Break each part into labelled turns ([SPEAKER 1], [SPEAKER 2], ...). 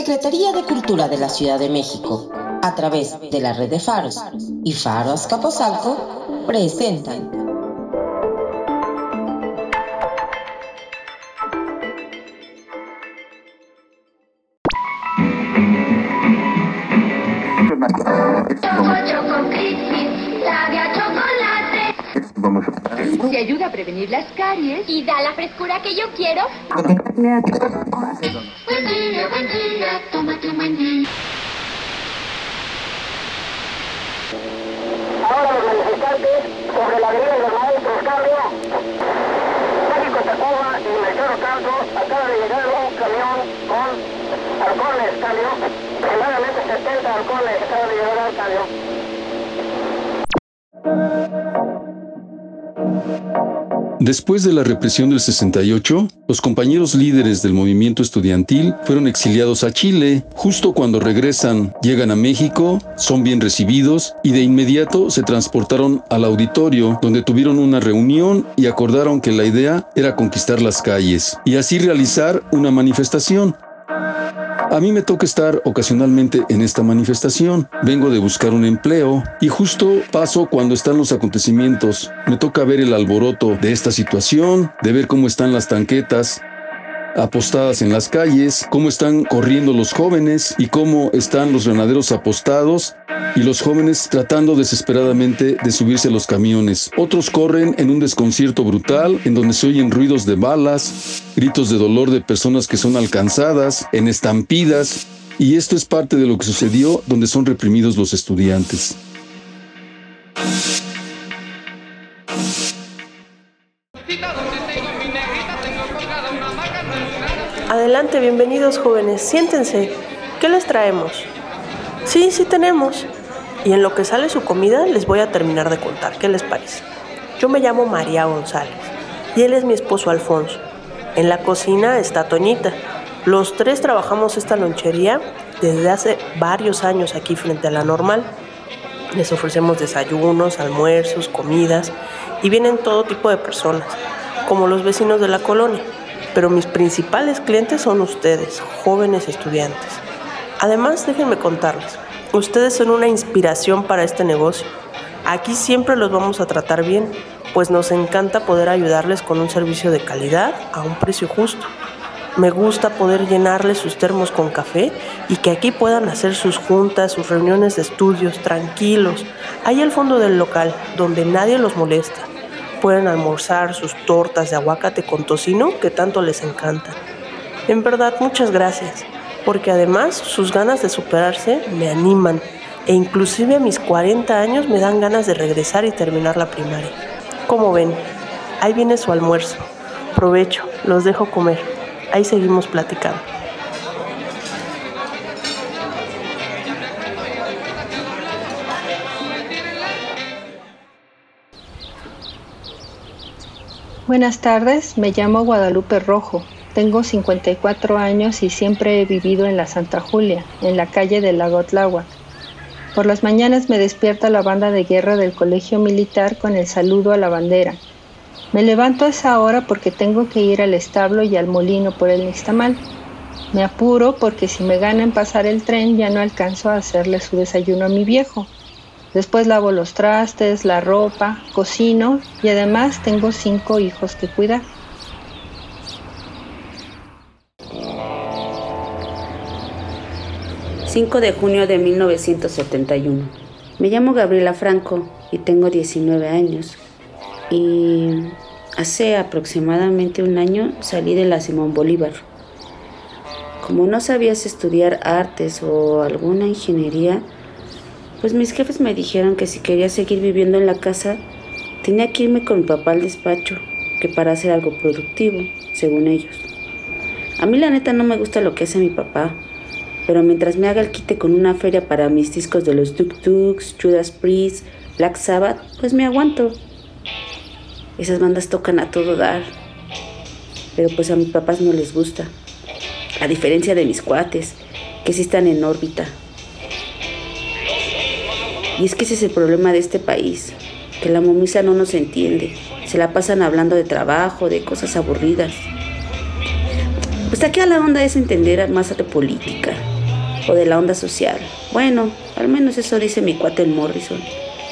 [SPEAKER 1] Secretaría de Cultura de la Ciudad de México, a través de la red de faros y Faro Azcapotzalco, presentan
[SPEAKER 2] Se ayuda a prevenir las caries.
[SPEAKER 3] Y da la frescura que yo quiero.
[SPEAKER 2] Día, buen día, tómate un buen
[SPEAKER 4] sobre la avenida de los maestros cambio. México Tacuba y Melchor Ocampo acaba de llegar un camión con alcoholes cambio. Aproximadamente 70 alcoholes acaba de llegar al cambio.
[SPEAKER 5] Después de la represión del 68, los compañeros líderes del movimiento estudiantil fueron exiliados a Chile. Justo cuando regresan, llegan a México, son bien recibidos y de inmediato se transportaron al auditorio, donde tuvieron una reunión y acordaron que la idea era conquistar las calles y así realizar una manifestación. A mí me toca estar ocasionalmente en esta manifestación. Vengo de buscar un empleo y justo paso cuando están los acontecimientos. Me toca ver el alboroto de esta situación, de ver cómo están las tanquetas, apostadas en las calles, cómo están corriendo los jóvenes y cómo están los granaderos apostados y los jóvenes tratando desesperadamente de subirse a los camiones. Otros corren en un desconcierto brutal, en donde se oyen ruidos de balas, gritos de dolor de personas que son alcanzadas, en estampidas, y esto es parte de lo que sucedió donde son reprimidos los estudiantes.
[SPEAKER 6] Bienvenidos jóvenes, siéntense. ¿Qué les traemos? Sí, sí tenemos. Y en lo que sale su comida les voy a terminar de contar. ¿Qué les parece? Yo me llamo María González y él es mi esposo Alfonso. En la cocina está Toñita. Los tres trabajamos esta lonchería desde hace varios años aquí frente a la normal. Les ofrecemos desayunos, almuerzos, comidas y vienen todo tipo de personas, como los vecinos de la colonia pero mis principales clientes son ustedes, jóvenes estudiantes. Además, déjenme contarles, ustedes son una inspiración para este negocio. Aquí siempre los vamos a tratar bien, pues nos encanta poder ayudarles con un servicio de calidad a un precio justo. Me gusta poder llenarles sus termos con café y que aquí puedan hacer sus juntas, sus reuniones de estudios tranquilos, ahí al fondo del local, donde nadie los molesta pueden almorzar sus tortas de aguacate con tocino que tanto les encantan. En verdad, muchas gracias, porque además sus ganas de superarse me animan e inclusive a mis 40 años me dan ganas de regresar y terminar la primaria. Como ven, ahí viene su almuerzo. Provecho, los dejo comer. Ahí seguimos platicando.
[SPEAKER 7] Buenas tardes, me llamo Guadalupe Rojo. Tengo 54 años y siempre he vivido en la Santa Julia, en la calle del Lago Tláhuac. Por las mañanas me despierta la banda de guerra del colegio militar con el saludo a la bandera. Me levanto a esa hora porque tengo que ir al establo y al molino por el nixtamal. Me apuro porque si me ganan pasar el tren ya no alcanzo a hacerle su desayuno a mi viejo. Después lavo los trastes, la ropa, cocino y además tengo cinco hijos que cuidar.
[SPEAKER 8] ...5 de junio de 1971... Me llamo Gabriela Franco y tengo 19 años. Y hace aproximadamente un año salí de la Simón Bolívar. Como no sabías estudiar artes o alguna ingeniería, pues mis jefes me dijeron que si quería seguir viviendo en la casa, tenía que irme con mi papá al despacho, que para hacer algo productivo, según ellos. A mí la neta no me gusta lo que hace mi papá, pero mientras me haga el quite con una feria para mis discos de los Duk Duks, Judas Priest, Black Sabbath, pues me aguanto. Esas bandas tocan a todo dar, pero pues a mis papás no les gusta. A diferencia de mis cuates, que sí están en órbita. Y es que ese es el problema de este país, que la momisa no nos entiende. Se la pasan hablando de trabajo, de cosas aburridas. Pues aquí a la onda es entender más de política. o de la onda social. Bueno, al menos eso dice mi cuate el Morrison.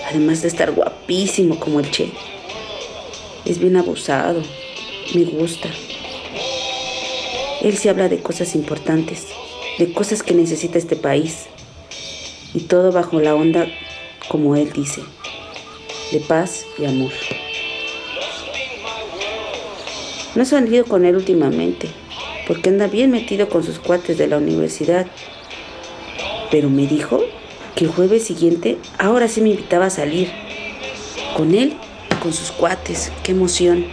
[SPEAKER 8] Además de estar guapísimo como el Che. Es bien abusado. Me gusta. Él se habla de cosas importantes, de cosas que necesita este país. Y todo bajo la onda, como él dice, de paz y amor. No he salido con él últimamente, porque anda bien metido con sus cuates de la universidad. Pero me dijo que el jueves siguiente ahora sí me invitaba a salir. Con él y con sus cuates. ¡Qué emoción!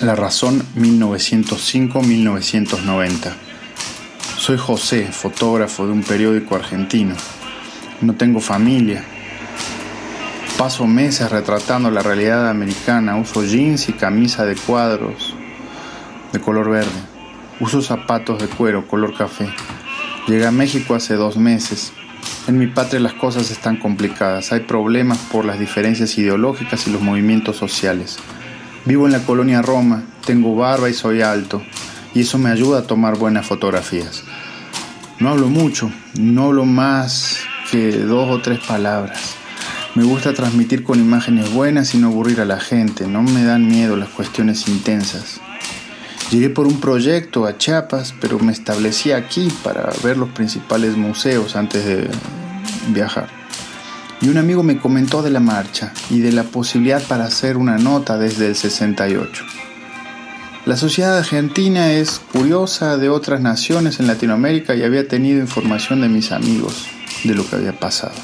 [SPEAKER 9] La razón 1905-1990. Soy José, fotógrafo de un periódico argentino. No tengo familia. Paso meses retratando la realidad americana. Uso jeans y camisa de cuadros de color verde. Uso zapatos de cuero color café. Llegué a México hace dos meses. En mi patria las cosas están complicadas. Hay problemas por las diferencias ideológicas y los movimientos sociales. Vivo en la colonia Roma, tengo barba y soy alto, y eso me ayuda a tomar buenas fotografías. No hablo mucho, no hablo más que dos o tres palabras. Me gusta transmitir con imágenes buenas y no aburrir a la gente, no me dan miedo las cuestiones intensas. Llegué por un proyecto a Chiapas, pero me establecí aquí para ver los principales museos antes de viajar y un amigo me comentó de la marcha y de la posibilidad para hacer una nota desde el 68. La sociedad argentina es curiosa de otras naciones en Latinoamérica y había tenido información de mis amigos de lo que había pasado.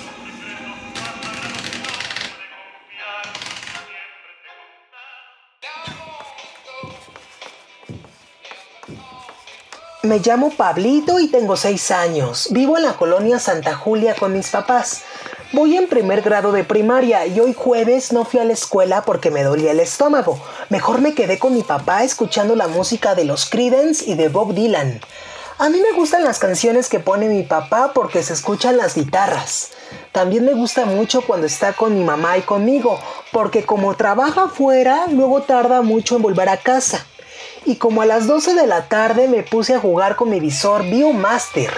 [SPEAKER 10] Me llamo Pablito y tengo seis años. Vivo en la colonia Santa Julia con mis papás. Voy en primer grado de primaria y hoy jueves no fui a la escuela porque me dolía el estómago. Mejor me quedé con mi papá escuchando la música de los Creedence y de Bob Dylan. A mí me gustan las canciones que pone mi papá porque se escuchan las guitarras. También me gusta mucho cuando está con mi mamá y conmigo, porque como trabaja afuera, luego tarda mucho en volver a casa. Y como a las 12 de la tarde me puse a jugar con mi visor Biomaster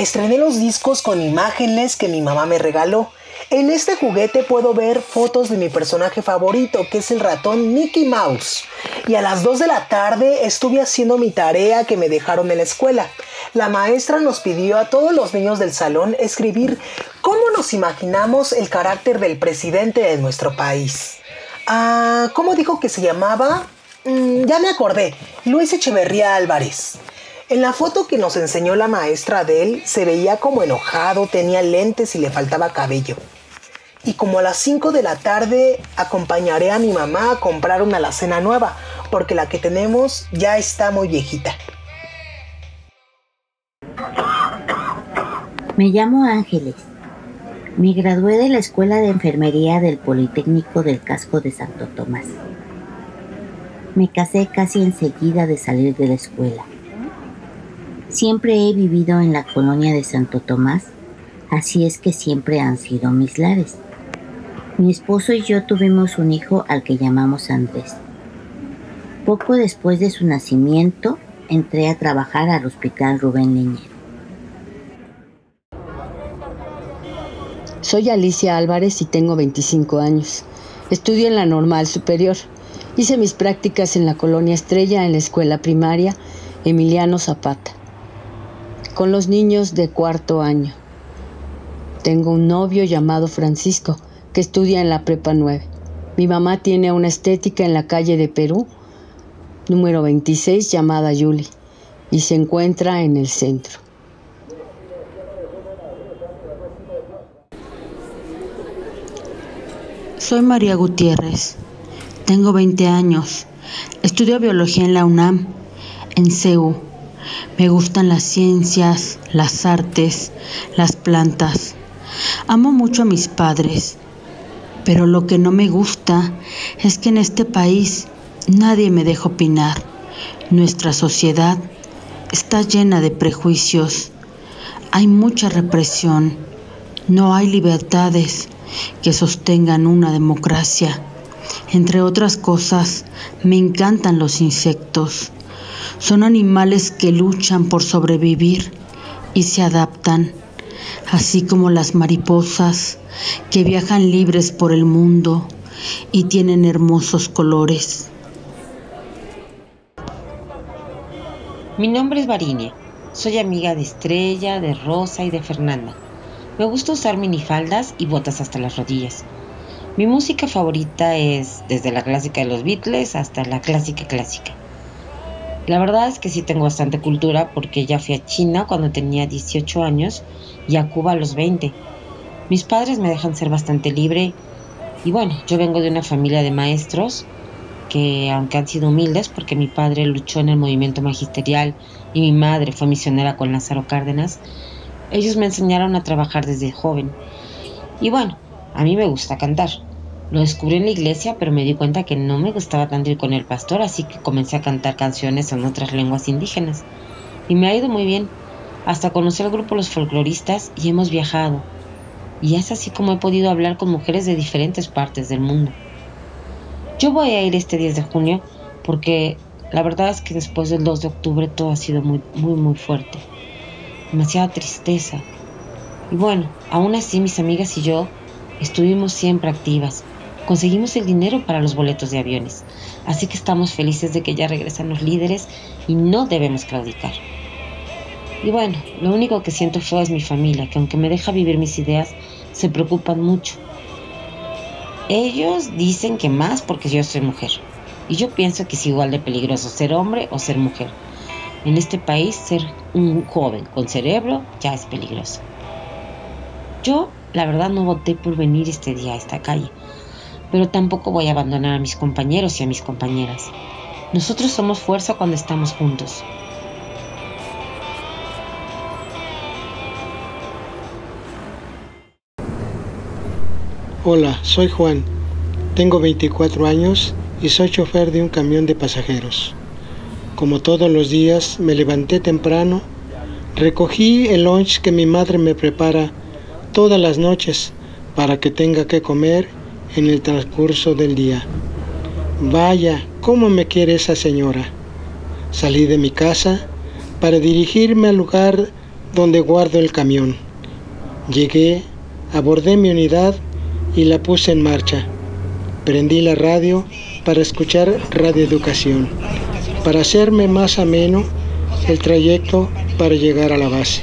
[SPEAKER 10] Estrené los discos con imágenes que mi mamá me regaló. En este juguete puedo ver fotos de mi personaje favorito, que es el ratón Mickey Mouse. Y a las 2 de la tarde estuve haciendo mi tarea que me dejaron en la escuela. La maestra nos pidió a todos los niños del salón escribir cómo nos imaginamos el carácter del presidente de nuestro país. Ah, ¿cómo dijo que se llamaba? Mm, ya me acordé, Luis Echeverría Álvarez. En la foto que nos enseñó la maestra de él se veía como enojado, tenía lentes y le faltaba cabello. Y como a las 5 de la tarde acompañaré a mi mamá a comprar una alacena nueva, porque la que tenemos ya está muy viejita.
[SPEAKER 11] Me llamo Ángeles. Me gradué de la Escuela de Enfermería del Politécnico del Casco de Santo Tomás. Me casé casi enseguida de salir de la escuela. Siempre he vivido en la colonia de Santo Tomás, así es que siempre han sido mis lares. Mi esposo y yo tuvimos un hijo al que llamamos Andrés. Poco después de su nacimiento, entré a trabajar al Hospital Rubén Leñero.
[SPEAKER 12] Soy Alicia Álvarez y tengo 25 años. Estudio en la Normal Superior. Hice mis prácticas en la Colonia Estrella en la escuela primaria Emiliano Zapata con los niños de cuarto año. Tengo un novio llamado Francisco que estudia en la Prepa 9. Mi mamá tiene una estética en la calle de Perú, número 26, llamada Yuli, y se encuentra en el centro.
[SPEAKER 13] Soy María Gutiérrez. Tengo 20 años. Estudio biología en la UNAM, en CEU me gustan las ciencias, las artes, las plantas. Amo mucho a mis padres, pero lo que no me gusta es que en este país nadie me deja opinar. Nuestra sociedad está llena de prejuicios. Hay mucha represión. No hay libertades. que sostengan una democracia. Entre otras cosas, me encantan los insectos. Son animales que luchan por sobrevivir y se adaptan, así como las mariposas que viajan libres por el mundo y tienen hermosos colores.
[SPEAKER 1] Mi nombre es Varinia. Soy amiga de Estrella, de Rosa y de Fernanda. Me gusta usar minifaldas y botas hasta las rodillas. Mi música favorita es desde la clásica de los Beatles hasta la clásica clásica. La verdad es que sí tengo bastante cultura porque ya fui a China cuando tenía 18 años y a Cuba a los 20. Mis padres me dejan ser bastante libre y bueno, yo vengo de una familia de maestros que aunque han sido humildes porque mi padre luchó en el movimiento magisterial y mi madre fue misionera con Lázaro Cárdenas, ellos me enseñaron a trabajar desde joven. Y bueno, a mí me gusta cantar. Lo descubrí en la iglesia, pero me di cuenta que no me gustaba tanto ir con el pastor, así que comencé a cantar canciones en otras lenguas indígenas. Y me ha ido muy bien, hasta conocer al grupo Los Folcloristas y hemos viajado. Y es así como he podido hablar con mujeres de diferentes partes del mundo. Yo voy a ir este 10 de junio porque la verdad es que después del 2 de octubre todo ha sido muy, muy, muy fuerte. Demasiada tristeza. Y bueno, aún así mis amigas y yo estuvimos siempre activas conseguimos el dinero para los boletos de aviones. Así que estamos felices de que ya regresan los líderes y no debemos claudicar. Y bueno, lo único que siento feo es mi familia, que aunque me deja vivir mis ideas, se preocupan mucho. Ellos dicen que más porque yo soy mujer. Y yo pienso que es igual de peligroso ser hombre o ser mujer. En este país, ser un joven con cerebro ya es peligroso. Yo, la verdad, no voté por venir este día a esta calle pero tampoco voy a abandonar a mis compañeros y a mis compañeras. Nosotros somos fuerza cuando estamos juntos.
[SPEAKER 14] Hola, soy Juan. Tengo 24 años y soy chofer de un camión de pasajeros. Como todos los días, me levanté temprano, recogí el lunch que mi madre me prepara todas las noches para que tenga que comer en el transcurso del día. Vaya, cómo me quiere esa señora. Salí de mi casa para dirigirme al lugar donde guardo el camión. Llegué, abordé mi unidad y la puse en marcha. Prendí la radio para escuchar radioeducación, para hacerme más ameno el trayecto para llegar a la base.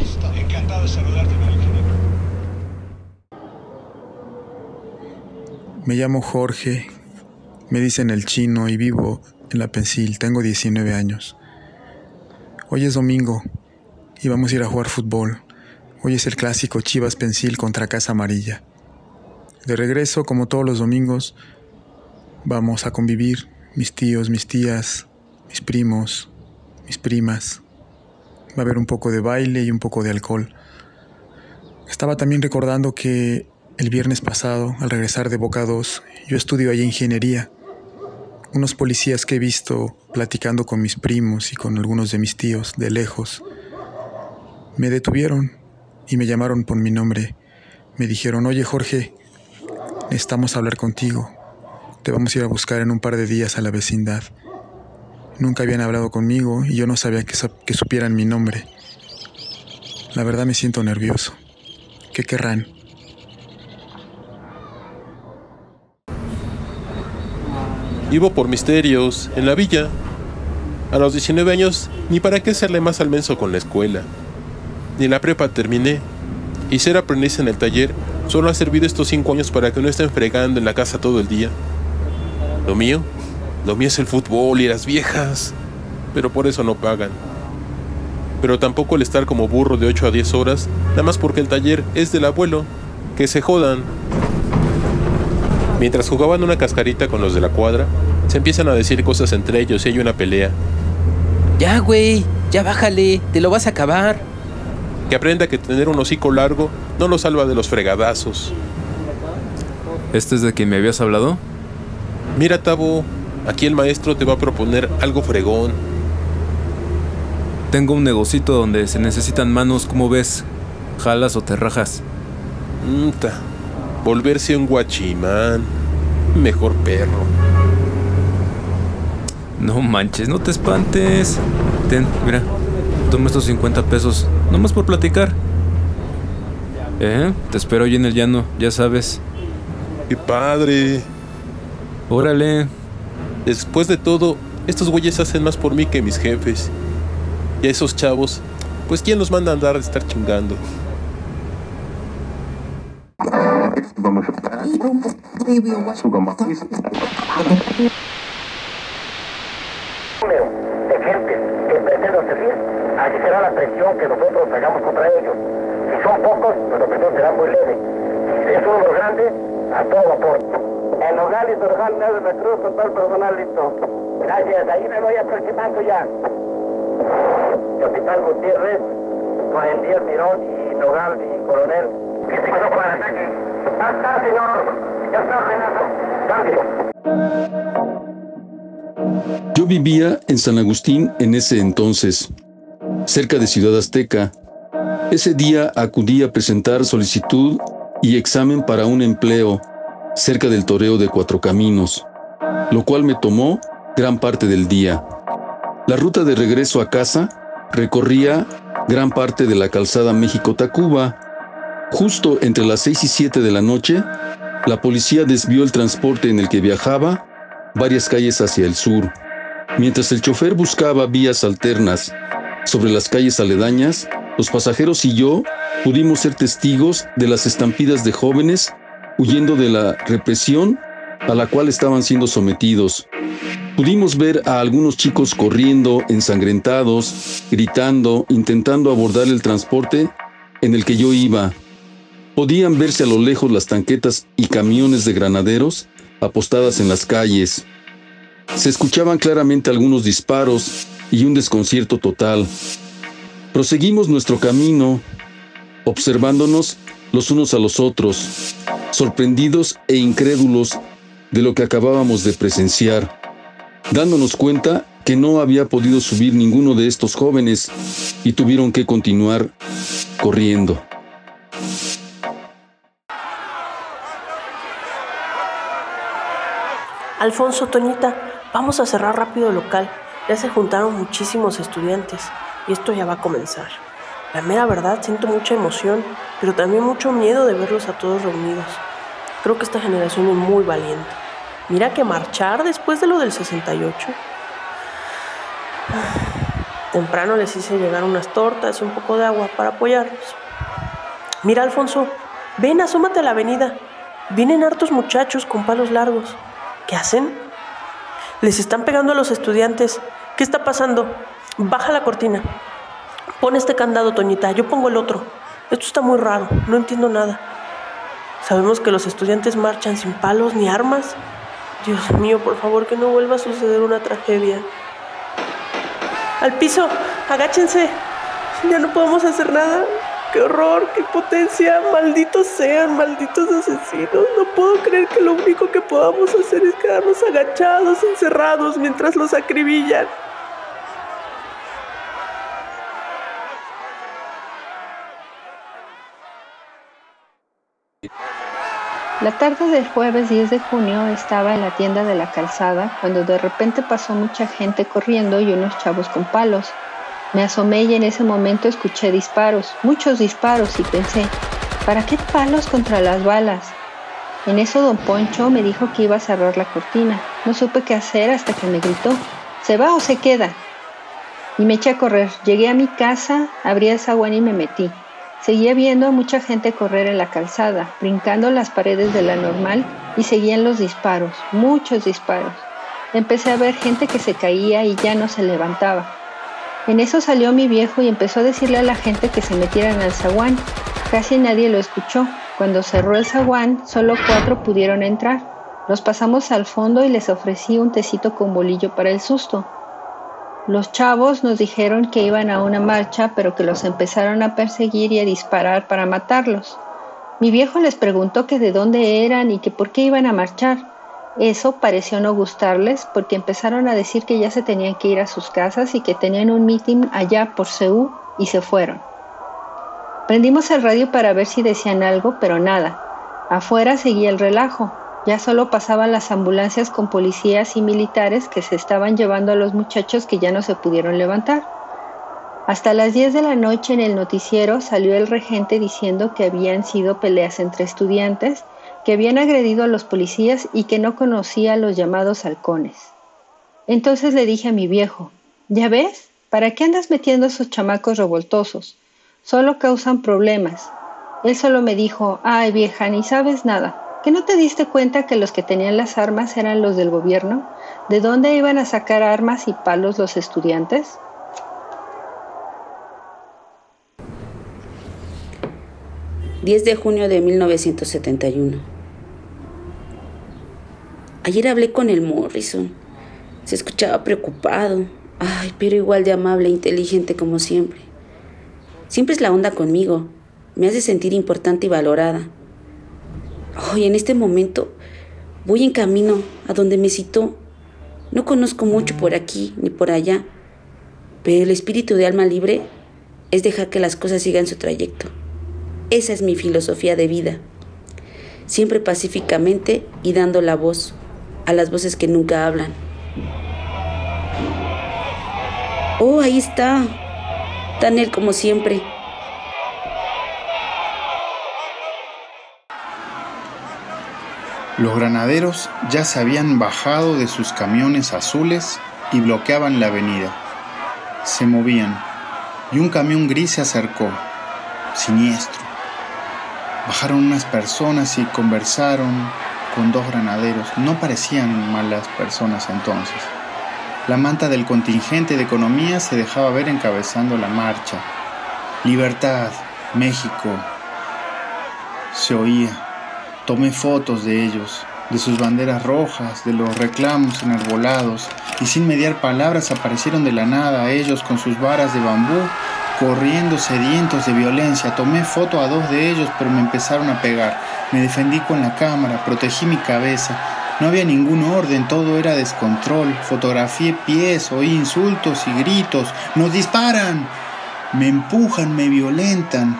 [SPEAKER 15] Me llamo Jorge, me dicen el chino y vivo en la Pensil, tengo 19 años. Hoy es domingo y vamos a ir a jugar fútbol. Hoy es el clásico Chivas Pensil contra Casa Amarilla. De regreso, como todos los domingos, vamos a convivir mis tíos, mis tías, mis primos, mis primas. Va a haber un poco de baile y un poco de alcohol. Estaba también recordando que el viernes pasado, al regresar de Boca 2, yo estudio allí ingeniería. Unos policías que he visto platicando con mis primos y con algunos de mis tíos de lejos, me detuvieron y me llamaron por mi nombre. Me dijeron, oye Jorge, necesitamos hablar contigo. Te vamos a ir a buscar en un par de días a la vecindad. Nunca habían hablado conmigo y yo no sabía que, que supieran mi nombre. La verdad me siento nervioso. ¿Qué querrán?
[SPEAKER 16] Vivo por misterios, en la villa. A los 19 años, ni para qué hacerle más al menso con la escuela. Ni la prepa terminé. Y ser aprendiz en el taller solo ha servido estos 5 años para que no estén fregando en la casa todo el día. Lo mío, lo mío es el fútbol y las viejas. Pero por eso no pagan. Pero tampoco el estar como burro de 8 a 10 horas, nada más porque el taller es del abuelo. Que se jodan. Mientras jugaban una cascarita con los de la cuadra, se empiezan a decir cosas entre ellos y hay una pelea.
[SPEAKER 17] Ya, güey, ya bájale, te lo vas a acabar.
[SPEAKER 16] Que aprenda que tener un hocico largo no lo salva de los fregadazos.
[SPEAKER 18] ¿Este es de quien me habías hablado?
[SPEAKER 16] Mira, Tabo, aquí el maestro te va a proponer algo fregón.
[SPEAKER 18] Tengo un negocito donde se necesitan manos, ¿cómo ves? ¿Jalas o te rajas?
[SPEAKER 16] Mta. Volverse un guachimán. Mejor perro.
[SPEAKER 18] No manches, no te espantes. Ten, mira, toma estos 50 pesos, nomás por platicar. ¿Eh? Te espero hoy en el llano, ya sabes.
[SPEAKER 16] ¡Qué padre!
[SPEAKER 18] Órale.
[SPEAKER 16] Después de todo, estos güeyes hacen más por mí que mis jefes. Y a esos chavos, pues ¿quién los manda a andar a estar chingando?
[SPEAKER 4] De gentes que pretenden servir, allí será la presión que nosotros hagamos contra ellos. Si son pocos, pues la presión será muy leve. Si es un número grande, a todo vapor. En Nogales, Torján, de Veracruz, con todo el personal listo. Gracias, ahí me voy aproximando ya. Capitán Gutiérrez, Juan Díaz Mirón y Nogal y Coronel. ¿Qué se para el ataque? Señor. Ya está ordenado. Cambio.
[SPEAKER 5] Yo vivía en San Agustín en ese entonces, cerca de Ciudad Azteca. Ese día acudí a presentar solicitud y examen para un empleo cerca del toreo de Cuatro Caminos, lo cual me tomó gran parte del día. La ruta de regreso a casa recorría gran parte de la calzada México-Tacuba. Justo entre las 6 y 7 de la noche, la policía desvió el transporte en el que viajaba varias calles hacia el sur. Mientras el chofer buscaba vías alternas sobre las calles aledañas, los pasajeros y yo pudimos ser testigos de las estampidas de jóvenes huyendo de la represión a la cual estaban siendo sometidos. Pudimos ver a algunos chicos corriendo, ensangrentados, gritando, intentando abordar el transporte en el que yo iba. Podían verse a lo lejos las tanquetas y camiones de granaderos apostadas en las calles. Se escuchaban claramente algunos disparos y un desconcierto total. Proseguimos nuestro camino, observándonos los unos a los otros, sorprendidos e incrédulos de lo que acabábamos de presenciar, dándonos cuenta que no había podido subir ninguno de estos jóvenes y tuvieron que continuar corriendo.
[SPEAKER 6] Alfonso, Toñita, vamos a cerrar rápido el local. Ya se juntaron muchísimos estudiantes y esto ya va a comenzar. La mera verdad, siento mucha emoción, pero también mucho miedo de verlos a todos reunidos. Creo que esta generación es muy valiente. Mira que marchar después de lo del 68. Temprano les hice llegar unas tortas y un poco de agua para apoyarlos. Mira, Alfonso, ven, asómate a la avenida. Vienen hartos muchachos con palos largos. ¿Qué hacen? Les están pegando a los estudiantes. ¿Qué está pasando? Baja la cortina. Pon este candado, Toñita. Yo pongo el otro. Esto está muy raro. No entiendo nada. Sabemos que los estudiantes marchan sin palos ni armas. Dios mío, por favor, que no vuelva a suceder una tragedia. Al piso, agáchense. Ya no podemos hacer nada. ¡Qué horror! ¡Qué potencia! ¡Malditos sean! ¡Malditos asesinos! No puedo creer que lo único que podamos hacer es quedarnos agachados, encerrados, mientras los acribillan.
[SPEAKER 7] La tarde del jueves 10 de junio estaba en la tienda de la calzada cuando de repente pasó mucha gente corriendo y unos chavos con palos. Me asomé y en ese momento escuché disparos, muchos disparos y pensé, ¿para qué palos contra las balas? En eso don Poncho me dijo que iba a cerrar la cortina. No supe qué hacer hasta que me gritó, ¿se va o se queda? Y me eché a correr. Llegué a mi casa, abrí el zaguán y me metí. Seguía viendo a mucha gente correr en la calzada, brincando las paredes de la normal y seguían los disparos, muchos disparos. Empecé a ver gente que se caía y ya no se levantaba. En eso salió mi viejo y empezó a decirle a la gente que se metieran al zaguán. Casi nadie lo escuchó. Cuando cerró el zaguán, solo cuatro pudieron entrar. Los pasamos al fondo y les ofrecí un tecito con bolillo para el susto. Los chavos nos dijeron que iban a una marcha, pero que los empezaron a perseguir y a disparar para matarlos. Mi viejo les preguntó que de dónde eran y que por qué iban a marchar. Eso pareció no gustarles porque empezaron a decir que ya se tenían que ir a sus casas y que tenían un meeting allá por Seúl y se fueron. Prendimos el radio para ver si decían algo, pero nada. Afuera seguía el relajo. Ya solo pasaban las ambulancias con policías y militares que se estaban llevando a los muchachos que ya no se pudieron levantar. Hasta las 10 de la noche en el noticiero salió el regente diciendo que habían sido peleas entre estudiantes, que habían agredido a los policías y que no conocía a los llamados halcones. Entonces le dije a mi viejo, ¿ya ves? ¿Para qué andas metiendo a esos chamacos revoltosos? Solo causan problemas. Él solo me dijo, ay vieja, ni sabes nada. ¿Que no te diste cuenta que los que tenían las armas eran los del gobierno? ¿De dónde iban a sacar armas y palos los estudiantes?
[SPEAKER 8] 10 de junio de 1971. Ayer hablé con el Morrison. Se escuchaba preocupado. Ay, pero igual de amable e inteligente como siempre. Siempre es la onda conmigo. Me hace sentir importante y valorada. Hoy, en este momento, voy en camino a donde me citó. No conozco mucho por aquí ni por allá, pero el espíritu de alma libre es dejar que las cosas sigan su trayecto. Esa es mi filosofía de vida. Siempre pacíficamente y dando la voz a las voces que nunca hablan. Oh, ahí está. Daniel como siempre.
[SPEAKER 9] Los granaderos ya se habían bajado de sus camiones azules y bloqueaban la avenida. Se movían y un camión gris se acercó, siniestro Bajaron unas personas y conversaron con dos granaderos. No parecían malas personas entonces. La manta del contingente de economía se dejaba ver encabezando la marcha. Libertad, México. Se oía. Tomé fotos de ellos, de sus banderas rojas, de los reclamos enarbolados, y sin mediar palabras aparecieron de la nada ellos con sus varas de bambú corriendo sedientos de violencia. Tomé foto a dos de ellos, pero me empezaron a pegar. Me defendí con la cámara, protegí mi cabeza. No había ningún orden, todo era descontrol. Fotografié pies, oí insultos y gritos. ¡Nos disparan! Me empujan, me violentan,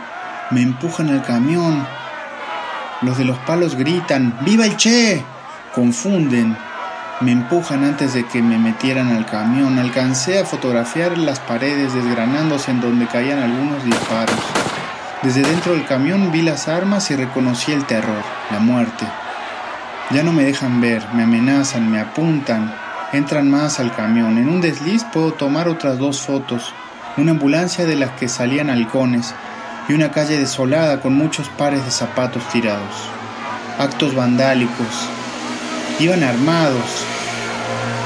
[SPEAKER 9] me empujan al camión. Los de los palos gritan, ¡Viva el Che! Confunden, me empujan antes de que me metieran al camión. Alcancé a fotografiar las paredes desgranándose en donde caían algunos disparos. Desde dentro del camión vi las armas y reconocí el terror, la muerte. Ya no me dejan ver, me amenazan, me apuntan, entran más al camión. En un desliz puedo tomar otras dos fotos, una ambulancia de las que salían halcones y una calle desolada con muchos pares de zapatos tirados. Actos vandálicos, Iban armados,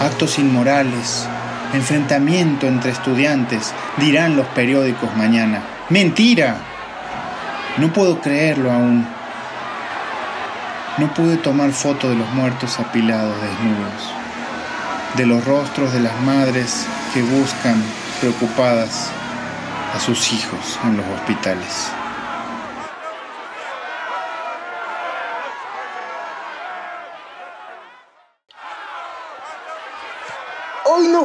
[SPEAKER 9] actos inmorales, enfrentamiento entre estudiantes, dirán los periódicos mañana. ¡Mentira! No puedo creerlo aún. No pude tomar foto de los muertos apilados desnudos, de los rostros de las madres que buscan, preocupadas, a sus hijos en los hospitales.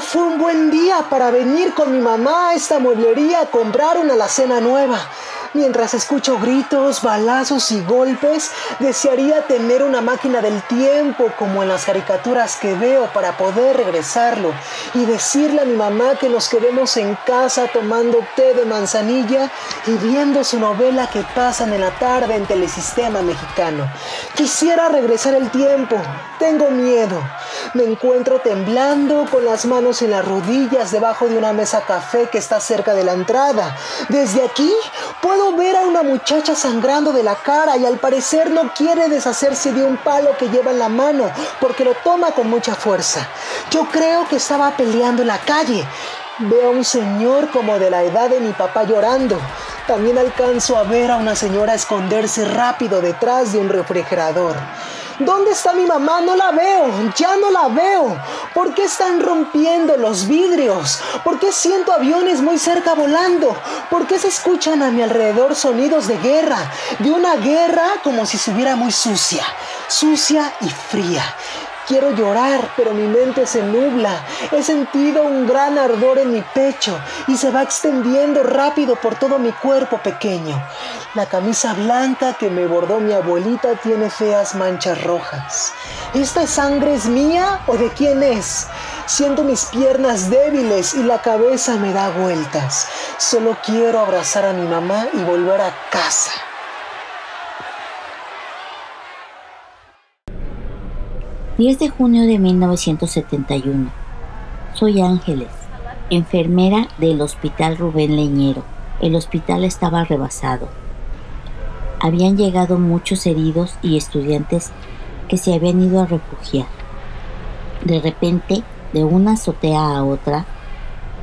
[SPEAKER 10] Fue un buen día para venir con mi mamá a esta mueblería a comprar una alacena nueva. Mientras escucho gritos, balazos y golpes, desearía tener una máquina del tiempo como en las caricaturas que veo para poder regresarlo y decirle a mi mamá que nos quedemos en casa tomando té de manzanilla y viendo su novela que pasan en la tarde en Telesistema Mexicano. Quisiera regresar el tiempo, tengo miedo. Me encuentro temblando con las manos en las rodillas debajo de una mesa café que está cerca de la entrada. Desde aquí puedo ver a una muchacha sangrando de la cara y al parecer no quiere deshacerse de un palo que lleva en la mano porque lo toma con mucha fuerza. Yo creo que estaba peleando en la calle. Veo a un señor como de la edad de mi papá llorando. También alcanzo a ver a una señora esconderse rápido detrás de un refrigerador. ¿Dónde está mi mamá? No la veo, ya no la veo. ¿Por qué están rompiendo los vidrios? ¿Por qué siento aviones muy cerca volando? ¿Por qué se escuchan a mi alrededor sonidos de guerra? De una guerra como si estuviera muy sucia, sucia y fría. Quiero llorar, pero mi mente se nubla. He sentido un gran ardor en mi pecho y se va extendiendo rápido por todo mi cuerpo pequeño. La camisa blanca que me bordó mi abuelita tiene feas manchas rojas. ¿Esta sangre es mía o de quién es? Siento mis piernas débiles y la cabeza me da vueltas. Solo quiero abrazar a mi mamá y volver a casa.
[SPEAKER 11] ...10 de junio de 1971. Soy Ángeles, enfermera del Hospital Rubén Leñero. El hospital estaba rebasado. Habían llegado muchos heridos y estudiantes que se habían ido a refugiar. De repente de una azotea a otra,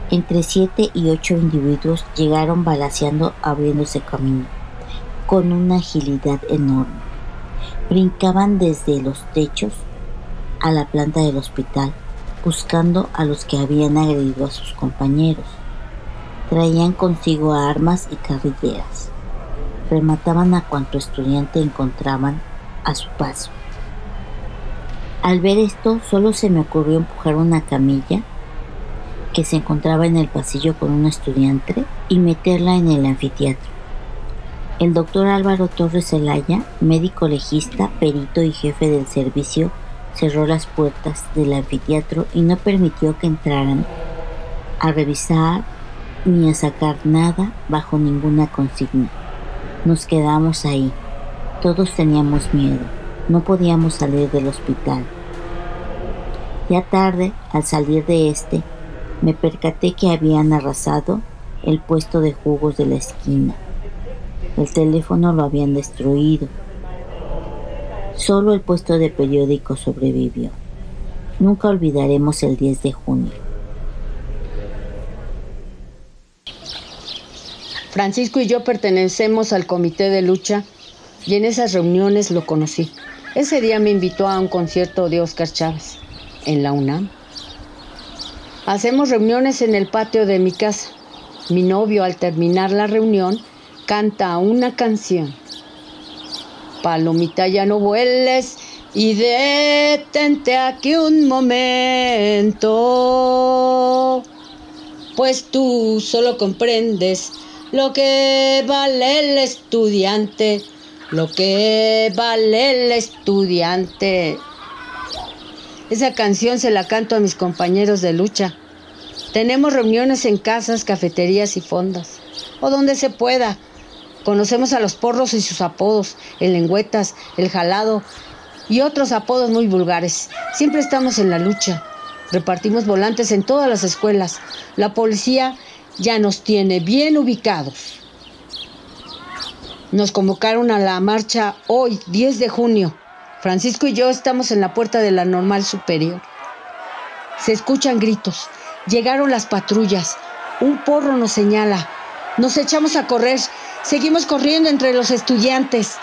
[SPEAKER 11] entre siete y ocho individuos llegaron balaseando abriéndose camino, con una agilidad enorme. Brincaban desde los techos a la planta del hospital, buscando a los que habían agredido a sus compañeros. Traían consigo armas y carrilleras. Remataban a cuanto estudiante encontraban a su paso. Al ver esto, solo se me ocurrió empujar una camilla que se encontraba en el pasillo con un estudiante y meterla en el anfiteatro. El doctor Álvaro Torres Zelaya, médico legista, perito y jefe del servicio, cerró las puertas del anfiteatro y no permitió que entraran a revisar ni a sacar nada bajo ninguna consigna. Nos quedamos ahí. Todos teníamos miedo. No podíamos salir del hospital. Ya tarde, al salir de este, me percaté que habían arrasado el puesto de jugos de la esquina. El teléfono lo habían destruido. Solo el puesto de periódico sobrevivió. Nunca olvidaremos el 10 de junio.
[SPEAKER 13] Francisco y yo pertenecemos al comité de lucha y en esas reuniones lo conocí. Ese día me invitó a un concierto de Oscar Chávez en la UNAM. Hacemos reuniones en el patio de mi casa. Mi novio al terminar la reunión canta una canción. Palomita ya no vueles y detente aquí un momento. Pues tú solo comprendes lo que vale el estudiante lo que vale el estudiante. Esa canción se la canto a mis compañeros de lucha. Tenemos reuniones en casas, cafeterías y fondas, o donde se pueda. Conocemos a los porros y sus apodos, el lengüetas, el jalado y otros apodos muy vulgares. Siempre estamos en la lucha. Repartimos volantes en todas las escuelas. La policía ya nos tiene bien ubicados. Nos convocaron a la marcha hoy, 10 de junio. Francisco y yo estamos en la puerta de la normal superior. Se escuchan gritos. Llegaron las patrullas. Un porro nos señala. Nos echamos a correr. Seguimos corriendo entre los estudiantes.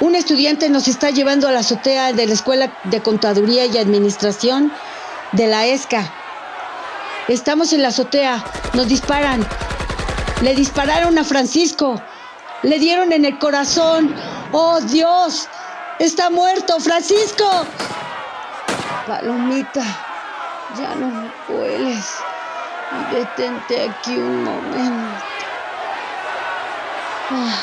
[SPEAKER 13] Un estudiante nos está llevando a la azotea de la Escuela de Contaduría y Administración de la ESCA. Estamos en la azotea. Nos disparan. Le dispararon a Francisco. Le dieron en el corazón. ¡Oh, Dios! ¡Está muerto, Francisco! Palomita, ya no me vueles. Detente aquí un momento. Ah.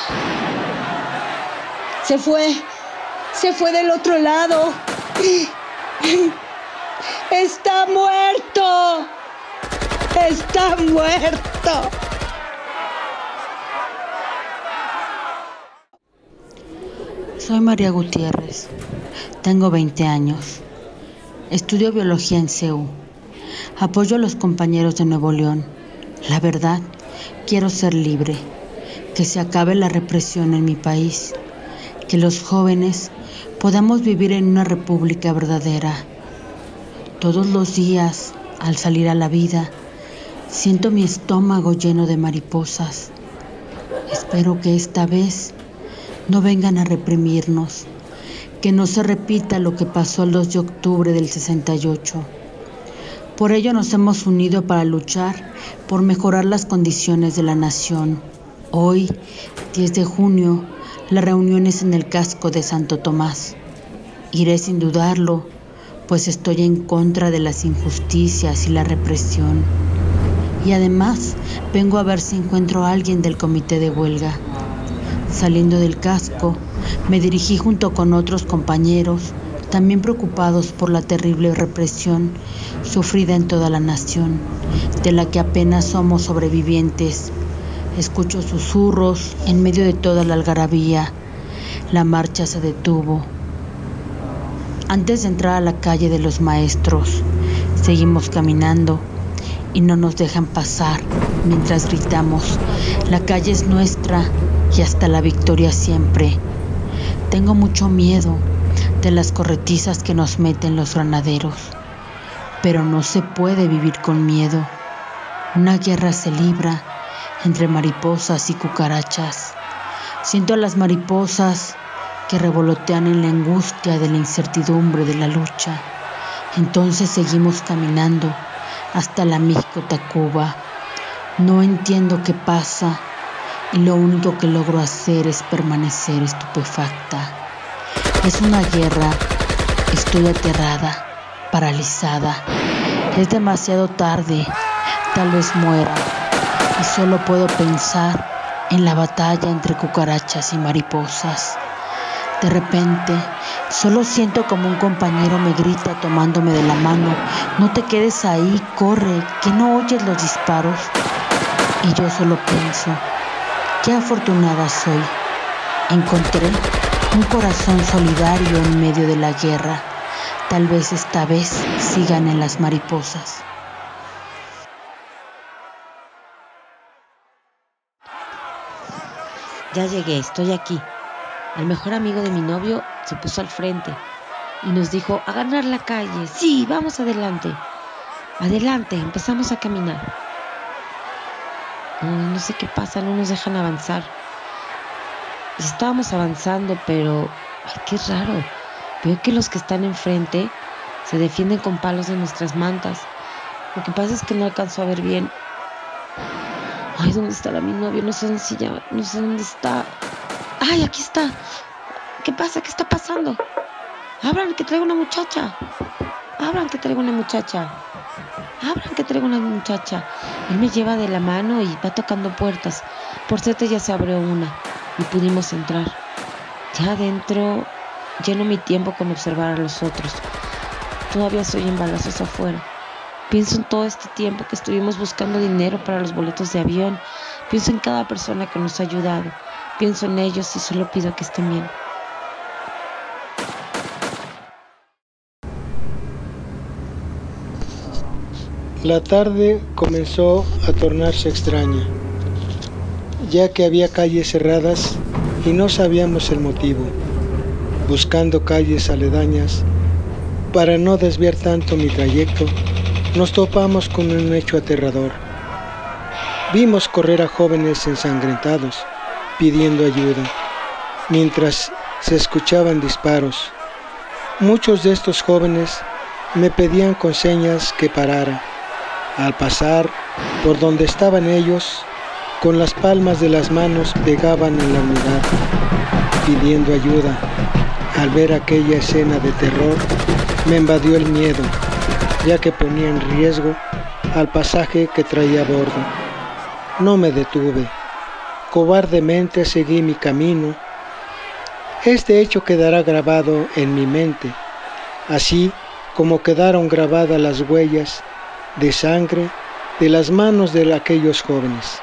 [SPEAKER 13] Se fue. Se fue del otro lado. ¡Está muerto! ¡Está muerto!
[SPEAKER 19] Soy María Gutiérrez. Tengo 20 años. Estudio biología en CEU. Apoyo a los compañeros de Nuevo León. La verdad, quiero ser libre. Que se acabe la represión en mi país. Que los jóvenes podamos vivir en una república verdadera. Todos los días, al salir a la vida, siento mi estómago lleno de mariposas. Espero que esta vez no vengan a reprimirnos, que no se repita lo que pasó el 2 de octubre del 68. Por ello nos hemos unido para luchar por mejorar las condiciones de la nación. Hoy, 10 de junio, la reunión es en el casco de Santo Tomás.
[SPEAKER 13] Iré sin dudarlo, pues estoy en contra de las injusticias y la represión. Y además vengo a ver si encuentro a alguien del comité de huelga. Saliendo del casco, me dirigí junto con otros compañeros, también preocupados por la terrible represión sufrida en toda la nación, de la que apenas somos sobrevivientes. Escucho susurros en medio de toda la algarabía. La marcha se detuvo. Antes de entrar a la calle de los maestros, seguimos caminando y no nos dejan pasar mientras gritamos, la calle es nuestra y hasta la victoria siempre. Tengo mucho miedo de las corretizas que nos meten los granaderos, pero no se puede vivir con miedo. Una guerra se libra entre mariposas y cucarachas. Siento a las mariposas que revolotean en la angustia de la incertidumbre de la lucha. Entonces seguimos caminando hasta la México Tacuba. No entiendo qué pasa y lo único que logro hacer es permanecer estupefacta. Es una guerra, estoy aterrada, paralizada. Es demasiado tarde, tal vez muera y solo puedo pensar en la batalla entre cucarachas y mariposas. De repente, solo siento como un compañero me grita tomándome de la mano, no te quedes ahí, corre, que no oyes los disparos. Y yo solo pienso, qué afortunada soy. Encontré un corazón solidario en medio de la guerra. Tal vez esta vez sigan en las mariposas.
[SPEAKER 1] Ya llegué, estoy aquí. El mejor amigo de mi novio se puso al frente y nos dijo, a ganar la calle. Sí, vamos adelante. Adelante, empezamos a caminar. no sé qué pasa, no nos dejan avanzar. Estábamos avanzando, pero... Ay, qué raro. Veo que los que están enfrente se defienden con palos de nuestras mantas. Lo que pasa es que no alcanzo a ver bien. Ay, ¿dónde está mi novio? No sé dónde. No sé dónde está. ¡Ay, aquí está! ¿Qué pasa? ¿Qué está pasando? Abran que traigo una muchacha. Abran que traigo una muchacha. Abran que traigo una muchacha. Él me lleva de la mano y va tocando puertas. Por cierto, ya se abrió una y pudimos entrar. Ya adentro lleno mi tiempo con observar a los otros. Todavía soy en afuera. Pienso en todo este tiempo que estuvimos buscando dinero para los boletos de avión. Pienso en cada persona que nos ha ayudado. Pienso en ellos y solo pido que estén bien.
[SPEAKER 14] La tarde comenzó a tornarse extraña, ya que había calles cerradas y no sabíamos el motivo. Buscando calles aledañas, para no desviar tanto mi trayecto, nos topamos con un hecho aterrador. Vimos correr a jóvenes ensangrentados, pidiendo ayuda, mientras se escuchaban disparos. Muchos de estos jóvenes me pedían con señas que parara. Al pasar por donde estaban ellos, con las palmas de las manos pegaban en la unidad, pidiendo ayuda. Al ver aquella escena de terror, me invadió el miedo, ya que ponía en riesgo al pasaje que traía a bordo. No me detuve cobardemente seguí mi camino. Este hecho quedará grabado en mi mente, así como quedaron grabadas las huellas de sangre de las manos de aquellos jóvenes.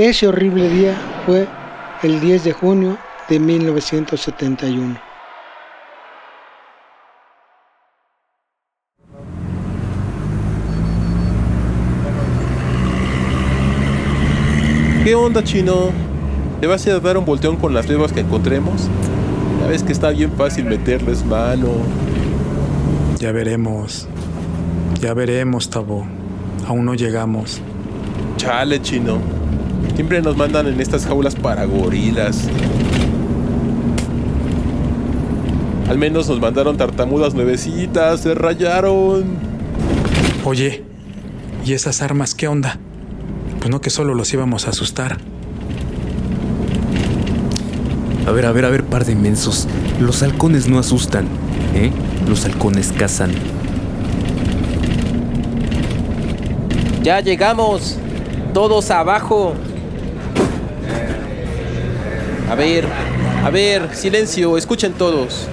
[SPEAKER 14] Ese horrible día fue el 10 de junio de 1971.
[SPEAKER 16] ¿Qué onda, chino? ¿Te vas a dar un volteón con las levas que encontremos? Ya ves que está bien fácil meterles mano.
[SPEAKER 15] Ya veremos. Ya veremos, Tabo. Aún no llegamos.
[SPEAKER 16] Chale, chino. Siempre nos mandan en estas jaulas para gorilas. Al menos nos mandaron tartamudas nuevecitas, se rayaron.
[SPEAKER 15] Oye, ¿y esas armas qué onda? Pues no que solo los íbamos a asustar.
[SPEAKER 18] A ver, a ver, a ver, par de inmensos. Los halcones no asustan, ¿eh? Los halcones cazan.
[SPEAKER 16] Ya llegamos. Todos abajo. A ver, a ver, silencio, escuchen todos.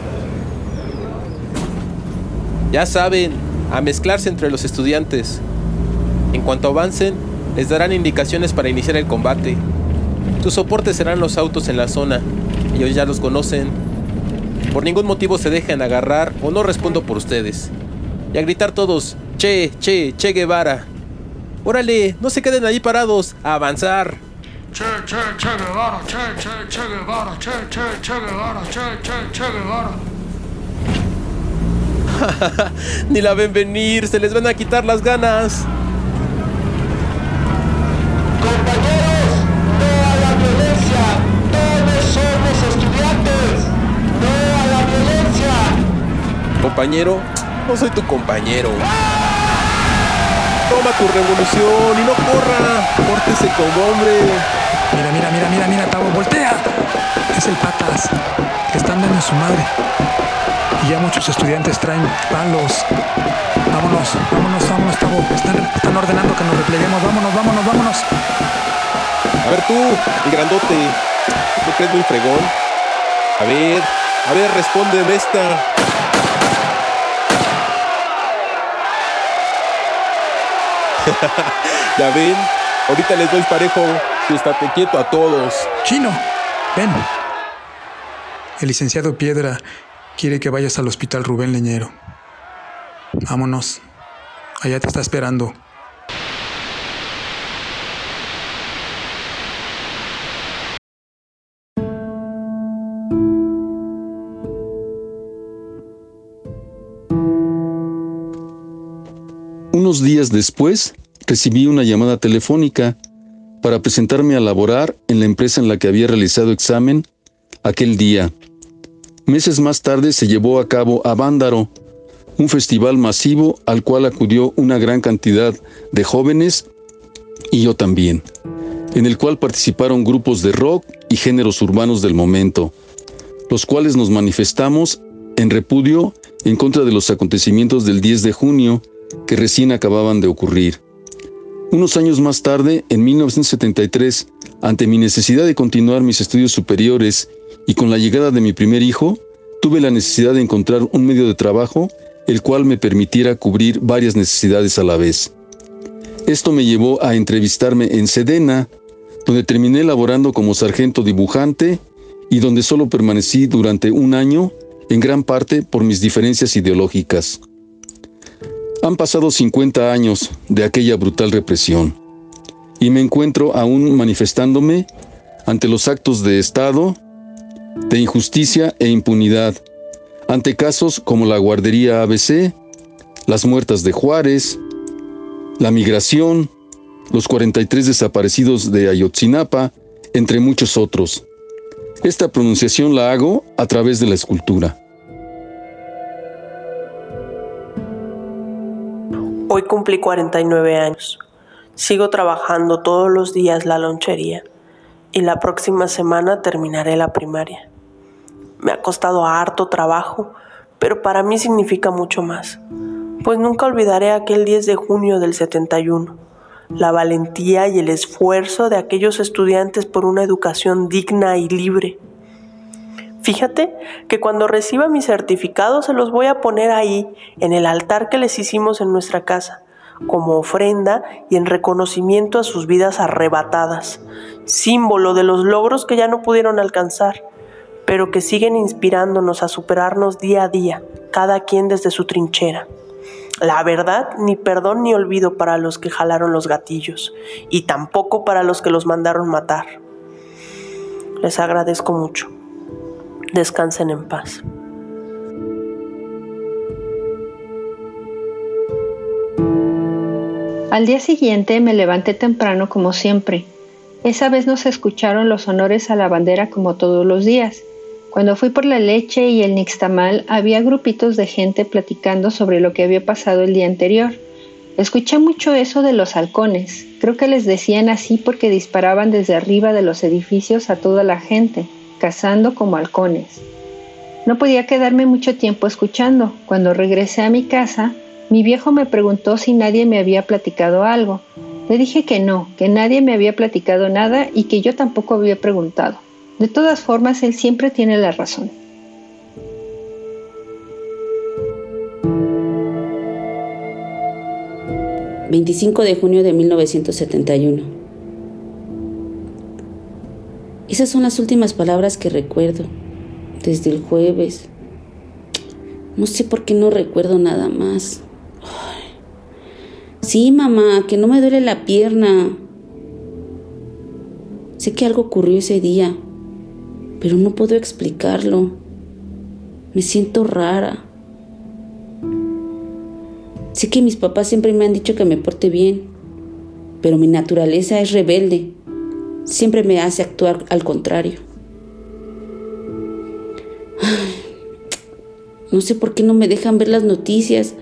[SPEAKER 16] Ya saben, a mezclarse entre los estudiantes. En cuanto avancen, les darán indicaciones para iniciar el combate. Su soporte serán los autos en la zona. Ellos ya los conocen. Por ningún motivo se dejen agarrar o no respondo por ustedes. Y a gritar todos, Che, Che, Che Guevara. Órale, no se queden ahí parados, a avanzar.
[SPEAKER 2] Che, che, che Guevara, che, che, che Guevara, che, che, che Guevara, che, che, che Guevara.
[SPEAKER 16] Ni la ven venir, se les van a quitar las ganas.
[SPEAKER 2] Todos somos estudiantes. No a la violencia.
[SPEAKER 16] Compañero, no soy tu compañero. Toma tu revolución y no corra. Pórtese como hombre.
[SPEAKER 15] Voltea. Es el patas, que están dando a su madre. Y ya muchos estudiantes traen palos. Vámonos, vámonos, vámonos, Tavo. Están, ordenando que nos repleguemos. Vámonos, vámonos, vámonos.
[SPEAKER 16] A ver tú, el grandote. ¿No crees muy fregón? A ver, a ver, responde esta. ya ahorita les doy parejo. Si estate quieto a todos.
[SPEAKER 15] Chino, ven. El licenciado Piedra quiere que vayas al hospital Rubén Leñero. Vámonos. Allá te está esperando.
[SPEAKER 5] Unos días después, recibí una llamada telefónica para presentarme a laborar en la empresa en la que había realizado examen aquel día. Meses más tarde se llevó a cabo a Vándaro, un festival masivo al cual acudió una gran cantidad de jóvenes y yo también, en el cual participaron grupos de rock y géneros urbanos del momento, los cuales nos manifestamos en repudio en contra de los acontecimientos del 10 de junio que recién acababan de ocurrir. Unos años más tarde, en 1973, ante mi necesidad de continuar mis estudios superiores y con la llegada de mi primer hijo, tuve la necesidad de encontrar un medio de trabajo el cual me permitiera cubrir varias necesidades a la vez. Esto me llevó a entrevistarme en Sedena, donde terminé laborando como sargento dibujante y donde solo permanecí durante un año, en gran parte por mis diferencias ideológicas. Han pasado 50 años de aquella brutal represión y me encuentro aún manifestándome ante los actos de Estado, de injusticia e impunidad, ante casos como la guardería ABC, las muertas de Juárez, la migración, los 43 desaparecidos de Ayotzinapa, entre muchos otros. Esta pronunciación la hago a través de la escultura.
[SPEAKER 6] Hoy cumplí 49 años. Sigo trabajando todos los días la lonchería y la próxima semana terminaré la primaria. Me ha costado harto trabajo, pero para mí significa mucho más, pues nunca olvidaré aquel 10 de junio del 71, la valentía y el esfuerzo de aquellos estudiantes por una educación digna y libre. Fíjate que cuando reciba mi certificado se los voy a poner ahí, en el altar que les hicimos en nuestra casa, como ofrenda y en reconocimiento a sus vidas arrebatadas, símbolo de los logros que ya no pudieron alcanzar, pero que siguen inspirándonos a superarnos día a día, cada quien desde su trinchera. La verdad, ni perdón ni olvido para los que jalaron los gatillos, y tampoco para los que los mandaron matar. Les agradezco mucho. Descansen en paz.
[SPEAKER 7] Al día siguiente me levanté temprano como siempre. Esa vez no se escucharon los honores a la bandera como todos los días. Cuando fui por la leche y el nixtamal había grupitos de gente platicando sobre lo que había pasado el día anterior. Escuché mucho eso de los halcones. Creo que les decían así porque disparaban desde arriba de los edificios a toda la gente. Cazando como halcones. No podía quedarme mucho tiempo escuchando. Cuando regresé a mi casa, mi viejo me preguntó si nadie me había platicado algo. Le dije que no, que nadie me había platicado nada y que yo tampoco había preguntado. De todas formas, él siempre tiene la razón.
[SPEAKER 8] 25 de junio de 1971. Esas son las últimas palabras que recuerdo desde el jueves. No sé por qué no recuerdo nada más. Sí, mamá, que no me duele la pierna. Sé que algo ocurrió ese día, pero no puedo explicarlo. Me siento rara. Sé que mis papás siempre me han dicho que me porte bien, pero mi naturaleza es rebelde. Siempre me hace actuar al contrario. no sé por qué no me dejan ver las noticias.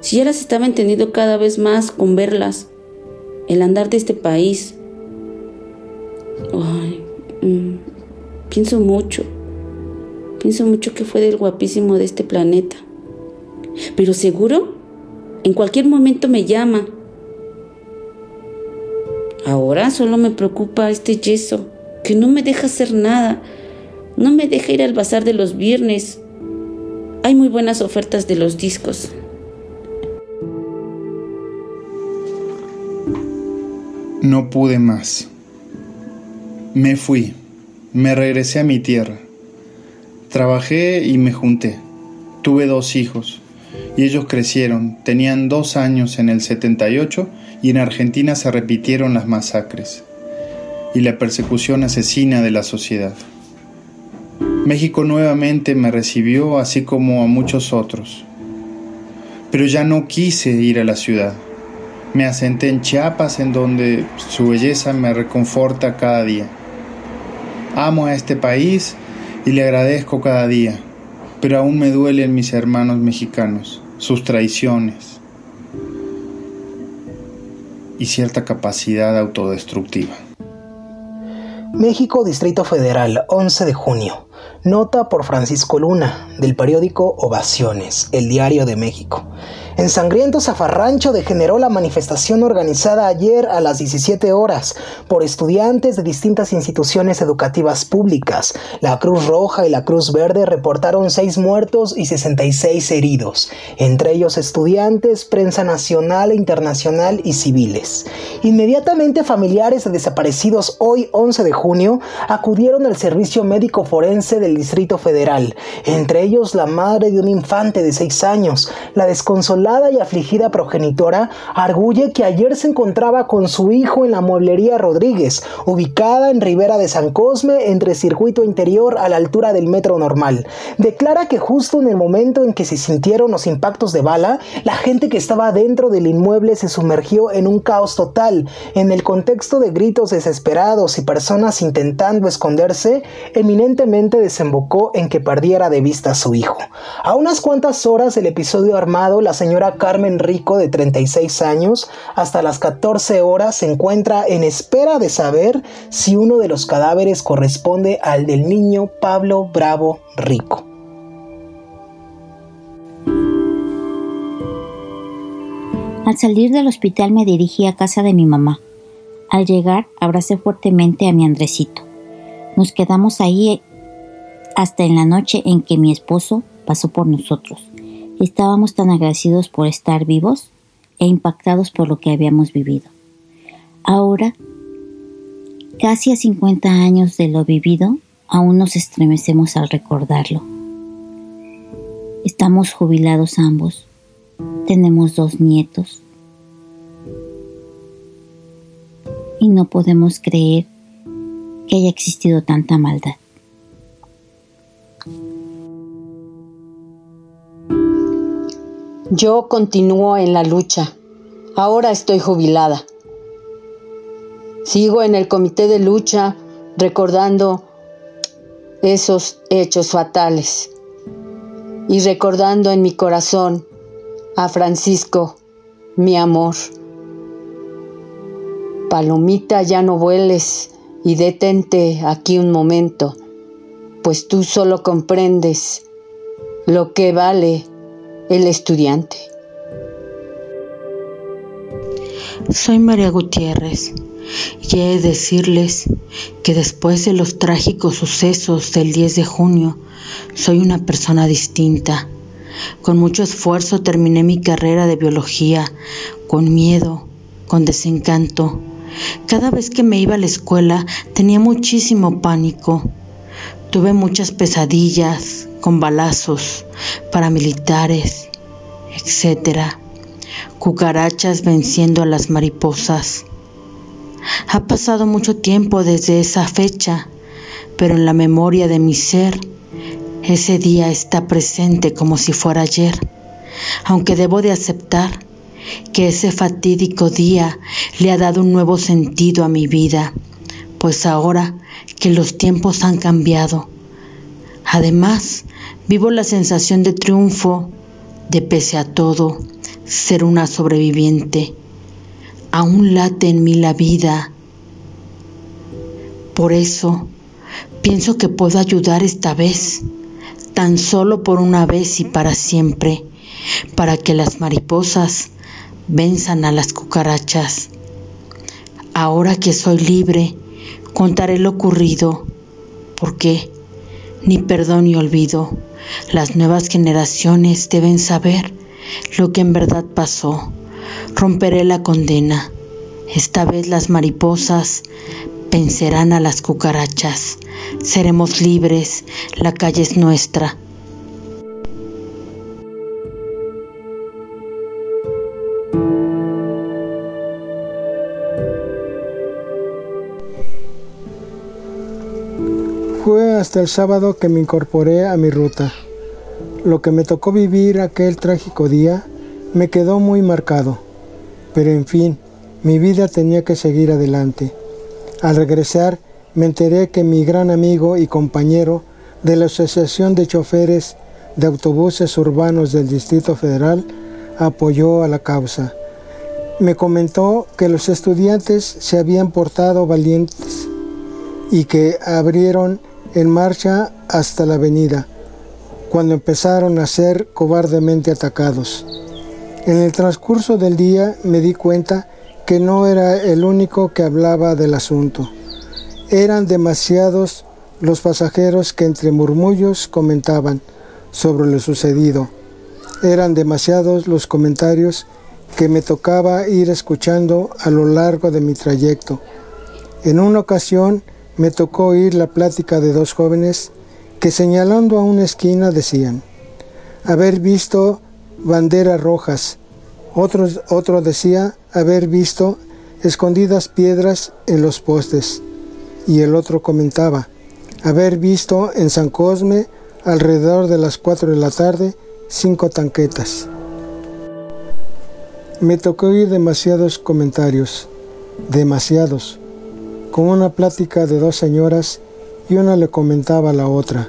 [SPEAKER 8] Si ya las estaba entendiendo cada vez más con verlas. El andar de este país. Ay, mm, pienso mucho. Pienso mucho que fue del guapísimo de este planeta. Pero seguro en cualquier momento me llama. Ahora solo me preocupa este yeso, que no me deja hacer nada. No me deja ir al bazar de los viernes. Hay muy buenas ofertas de los discos.
[SPEAKER 9] No pude más. Me fui. Me regresé a mi tierra. Trabajé y me junté. Tuve dos hijos y ellos crecieron, tenían dos años en el 78 y en Argentina se repitieron las masacres y la persecución asesina de la sociedad. México nuevamente me recibió así como a muchos otros, pero ya no quise ir a la ciudad. Me asenté en Chiapas en donde su belleza me reconforta cada día. Amo a este país y le agradezco cada día, pero aún me duelen mis hermanos mexicanos sus traiciones y cierta capacidad autodestructiva.
[SPEAKER 10] México, Distrito Federal, 11 de junio. Nota por Francisco Luna, del periódico Ovaciones, el Diario de México. En sangriento zafarrancho degeneró la manifestación organizada ayer a las 17 horas por estudiantes de distintas instituciones educativas públicas. La Cruz Roja y la Cruz Verde reportaron 6 muertos y 66 heridos, entre ellos estudiantes, prensa nacional e internacional y civiles. Inmediatamente familiares de desaparecidos hoy 11 de junio acudieron al servicio médico forense del Distrito Federal, entre ellos la madre de un infante de 6 años, la desconsolada y afligida progenitora arguye que ayer se encontraba con su hijo en la mueblería Rodríguez, ubicada en Ribera de San Cosme, entre circuito interior a la altura del metro normal. Declara que justo en el momento en que se sintieron los impactos de bala, la gente que estaba dentro del inmueble se sumergió en un caos total. En el contexto de gritos desesperados y personas intentando esconderse, eminentemente desembocó en que perdiera de vista a su hijo. A unas cuantas horas del episodio armado, la Carmen Rico, de 36 años, hasta las 14 horas se encuentra en espera de saber si uno de los cadáveres corresponde al del niño Pablo Bravo Rico.
[SPEAKER 11] Al salir del hospital me dirigí a casa de mi mamá. Al llegar abracé fuertemente a mi Andresito. Nos quedamos ahí hasta en la noche en que mi esposo pasó por nosotros. Estábamos tan agradecidos por estar vivos e impactados por lo que habíamos vivido. Ahora, casi a 50 años de lo vivido, aún nos estremecemos al recordarlo. Estamos jubilados ambos. Tenemos dos nietos. Y no podemos creer que haya existido tanta maldad.
[SPEAKER 12] Yo continúo en la lucha. Ahora estoy jubilada. Sigo en el comité de lucha recordando esos hechos fatales y recordando en mi corazón a Francisco, mi amor. Palomita, ya no vueles y detente aquí un momento. pues tú solo comprendes lo que vale el estudiante.
[SPEAKER 13] Soy María Gutiérrez y he de decirles que después de los trágicos sucesos del 10 de junio, soy una persona distinta. Con mucho esfuerzo terminé mi carrera de biología, con miedo, con desencanto. Cada vez que me iba a la escuela tenía muchísimo pánico. Tuve muchas pesadillas con balazos, paramilitares, etcétera cucarachas venciendo a las mariposas. Ha pasado mucho tiempo desde esa fecha, pero en la memoria de mi ser, ese día está presente como si fuera ayer, aunque debo de aceptar que ese fatídico día le ha dado un nuevo sentido a mi vida, pues ahora que los tiempos han cambiado, además vivo la sensación de triunfo, de pese a todo, ser una sobreviviente. Aún late en mí la vida. Por eso pienso que puedo ayudar esta vez, tan solo por una vez y para siempre, para que las mariposas venzan a las cucarachas. Ahora que soy libre, contaré lo ocurrido, porque ni perdón ni olvido. Las nuevas generaciones deben saber lo que en verdad pasó. Romperé la condena. Esta vez las mariposas vencerán a las cucarachas. Seremos libres. La calle es nuestra.
[SPEAKER 14] Hasta el sábado que me incorporé a mi ruta. Lo que me tocó vivir aquel trágico día me quedó muy marcado, pero en fin, mi vida tenía que seguir adelante. Al regresar me enteré que mi gran amigo y compañero de la Asociación de Choferes de Autobuses Urbanos del Distrito Federal apoyó a la causa. Me comentó que los estudiantes se habían portado valientes y que abrieron en marcha hasta la avenida cuando empezaron a ser cobardemente atacados. En el transcurso del día me di cuenta que no era el único que hablaba del asunto. Eran demasiados los pasajeros que entre murmullos comentaban sobre lo sucedido. Eran demasiados los comentarios que me tocaba ir escuchando a lo largo de mi trayecto. En una ocasión me tocó oír la plática de dos jóvenes que señalando a una esquina decían, haber visto banderas rojas. Otro, decía haber visto escondidas piedras en los postes. Y el otro comentaba, haber visto en San Cosme, alrededor de las 4 de la tarde, cinco tanquetas. Me tocó oír demasiados comentarios, demasiados, con una plática de dos señoras y una le comentaba a la otra.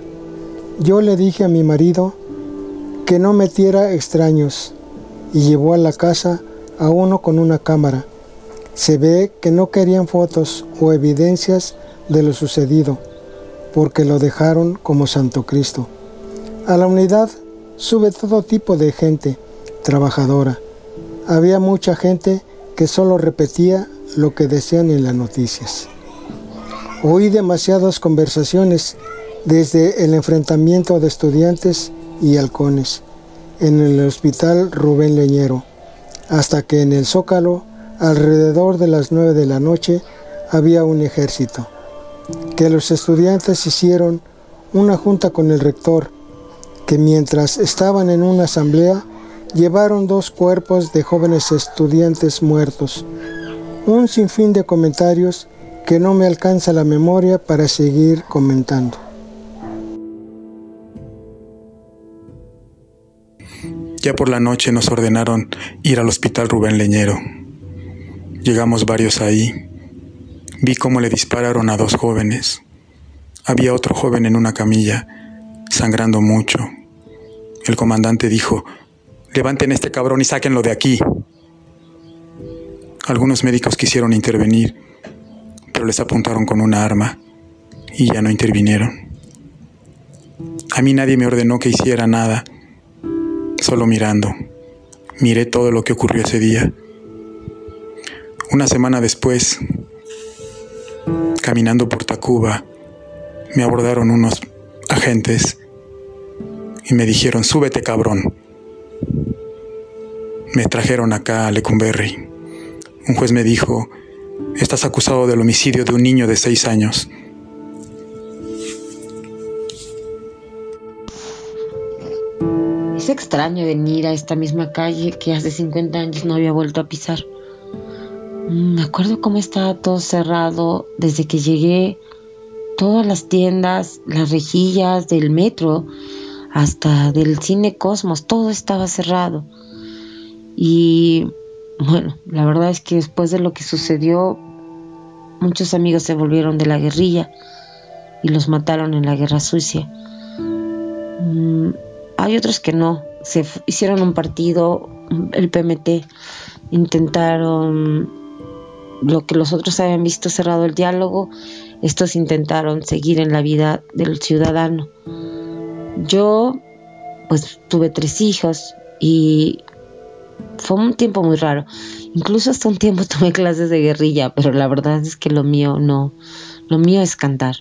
[SPEAKER 14] Yo le dije a mi marido que no metiera extraños y llevó a la casa a uno con una cámara. Se ve que no querían fotos o evidencias de lo sucedido, porque lo dejaron como Santo Cristo. A la unidad sube todo tipo de gente trabajadora. Había mucha gente que solo repetía lo que decían en las noticias. Oí demasiadas conversaciones desde el enfrentamiento de estudiantes y halcones en el hospital Rubén Leñero, hasta que en el Zócalo, alrededor de las nueve de la noche, había un ejército, que los estudiantes hicieron una junta con el rector, que mientras estaban en una asamblea, llevaron dos cuerpos de jóvenes estudiantes muertos, un sinfín de comentarios que no me alcanza la memoria para seguir comentando.
[SPEAKER 9] Ya por la noche nos ordenaron ir al hospital Rubén Leñero. Llegamos varios ahí. Vi cómo le dispararon a dos jóvenes. Había otro joven en una camilla, sangrando mucho. El comandante dijo, levanten este cabrón y sáquenlo de aquí. Algunos médicos quisieron intervenir, pero les apuntaron con una arma y ya no intervinieron. A mí nadie me ordenó que hiciera nada, solo mirando. Miré todo lo que ocurrió ese día. Una semana después, caminando por Tacuba, me abordaron unos agentes y me dijeron, súbete cabrón. Me trajeron acá a Lecumberri. Un juez me dijo, estás acusado del homicidio de un niño de seis años.
[SPEAKER 1] Es extraño venir a esta misma calle que hace 50 años no había vuelto a pisar. Mm, me acuerdo cómo estaba todo cerrado desde que llegué. Todas las tiendas, las rejillas del metro, hasta del cine Cosmos, todo estaba cerrado. Y bueno, la verdad es que después de lo que sucedió, muchos amigos se volvieron de la guerrilla y los mataron en la guerra sucia. Mm, hay otros que no, se hicieron un partido, el PMT, intentaron lo que los otros habían visto cerrado el diálogo, estos intentaron seguir en la vida del ciudadano. Yo, pues, tuve tres hijos y fue un tiempo muy raro. Incluso hasta un tiempo tomé clases de guerrilla, pero la verdad es que lo mío no, lo mío es cantar.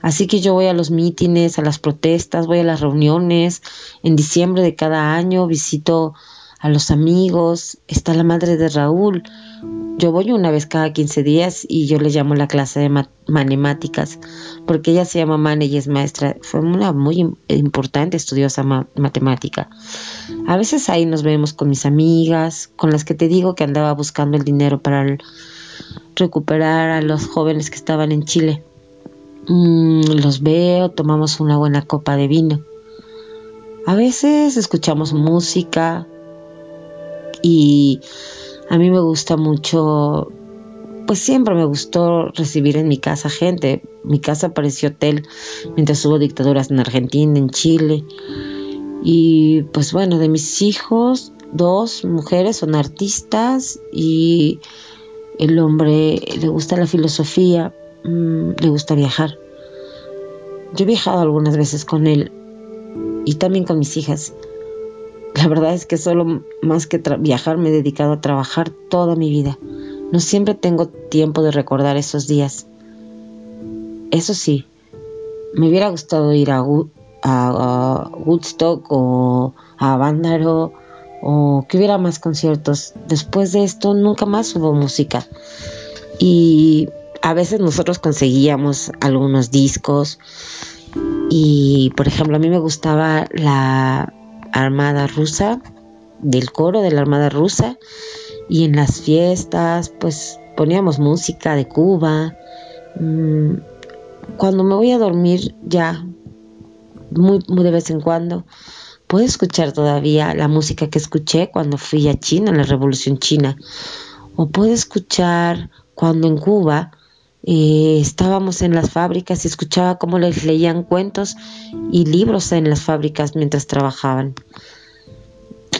[SPEAKER 1] Así que yo voy a los mítines, a las protestas, voy a las reuniones. En diciembre de cada año visito a los amigos. Está la madre de Raúl, yo voy una vez cada 15 días y yo le llamo la clase de matemáticas, porque ella se llama Mane y es maestra. Fue una muy importante estudiosa matemática. A veces ahí nos vemos con mis amigas, con las que te digo que andaba buscando el dinero para recuperar a los jóvenes que estaban en Chile. Mm, los veo, tomamos una buena copa de vino. A veces escuchamos música y a mí me gusta mucho, pues siempre me gustó recibir en mi casa gente. Mi casa pareció hotel mientras hubo dictaduras en Argentina, en Chile. Y pues bueno, de mis hijos, dos mujeres son artistas y el hombre le gusta la filosofía, mm, le gusta viajar. Yo he viajado algunas veces con él y también con mis hijas. La verdad es que solo más que viajar me he dedicado a trabajar toda mi vida. No siempre tengo tiempo de recordar esos días. Eso sí, me hubiera gustado ir a, Woodstock o a Vándaro o que hubiera más conciertos. Después de esto nunca más hubo música. Y a veces nosotros conseguíamos algunos discos y por ejemplo a mí me gustaba la Armada Rusa, del coro de la Armada Rusa, y en las fiestas pues poníamos música de Cuba. Mm, cuando me voy a dormir ya, muy, de vez en cuando, puedo escuchar todavía la música que escuché cuando fui a China, en la Revolución China, o puedo escuchar cuando en Cuba eh, estábamos en las fábricas y escuchaba cómo les leían cuentos y libros en las fábricas mientras trabajaban.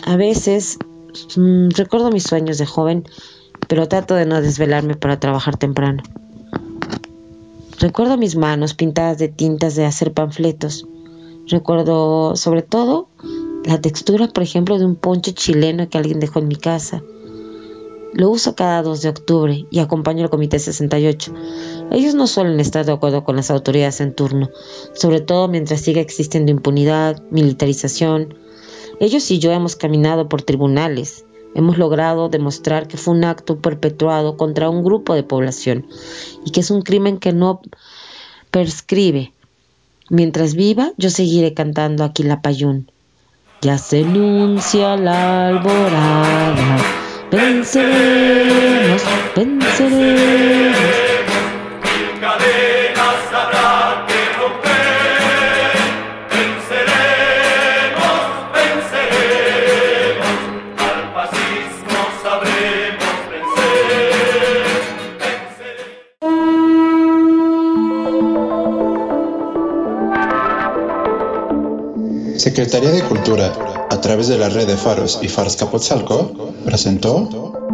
[SPEAKER 1] A veces mm, recuerdo mis sueños de joven, pero trato de no desvelarme para trabajar temprano. Recuerdo mis manos pintadas de tintas de hacer panfletos. Recuerdo sobre todo la textura, por ejemplo, de un poncho chileno que alguien dejó en mi casa lo uso cada 2 de octubre y acompaño al Comité 68. Ellos no suelen estar de acuerdo con las autoridades en turno, sobre todo mientras siga existiendo impunidad, militarización. Ellos y yo hemos caminado por tribunales. Hemos logrado demostrar que fue un acto perpetuado contra un grupo de población y que es un crimen que no prescribe. Mientras viva, yo seguiré cantando aquí la payún. Ya se anuncia la alborada Venceremos, venceremos.
[SPEAKER 20] Cadenas habrá que romper. Venceremos, venceremos. Al fascismo sabremos
[SPEAKER 21] vencer. Secretaría de Cultura, a través de la red de Faros y Faros Capotzalco, presentó